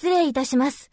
失礼いたします。